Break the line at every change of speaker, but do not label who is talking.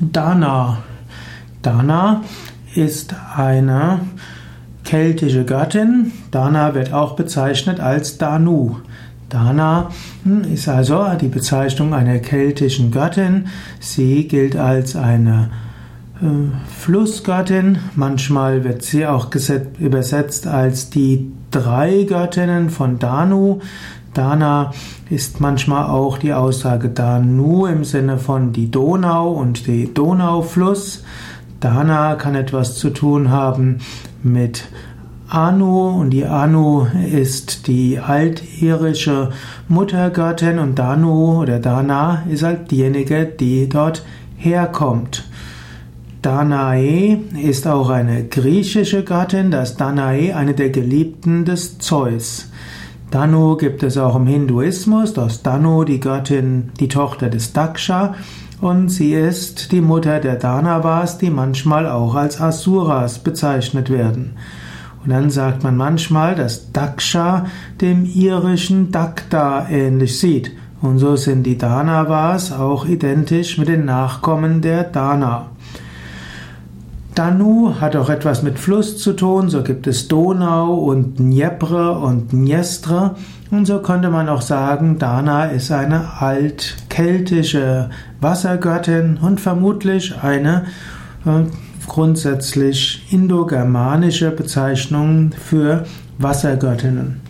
Dana. Dana ist eine keltische Göttin. Dana wird auch bezeichnet als Danu. Dana hm, ist also die Bezeichnung einer keltischen Göttin. Sie gilt als eine äh, Flussgöttin. Manchmal wird sie auch übersetzt als die drei Göttinnen von Danu. Dana ist manchmal auch die Aussage Danu im Sinne von die Donau und die Donaufluss. Dana kann etwas zu tun haben mit Anu und die Anu ist die altirische Muttergöttin und Danu oder Dana ist halt diejenige, die dort herkommt. Danae ist auch eine griechische Göttin, das Danae eine der Geliebten des Zeus. Danu gibt es auch im Hinduismus, das Danu, die Göttin, die Tochter des Daksha, und sie ist die Mutter der Danavas, die manchmal auch als Asuras bezeichnet werden. Und dann sagt man manchmal, dass Daksha dem irischen Dakta ähnlich sieht. Und so sind die Danavas auch identisch mit den Nachkommen der Dana. Danu hat auch etwas mit Fluss zu tun, so gibt es Donau und Dnjepr und Dniestre und so könnte man auch sagen, Dana ist eine altkeltische Wassergöttin und vermutlich eine äh, grundsätzlich indogermanische Bezeichnung für Wassergöttinnen.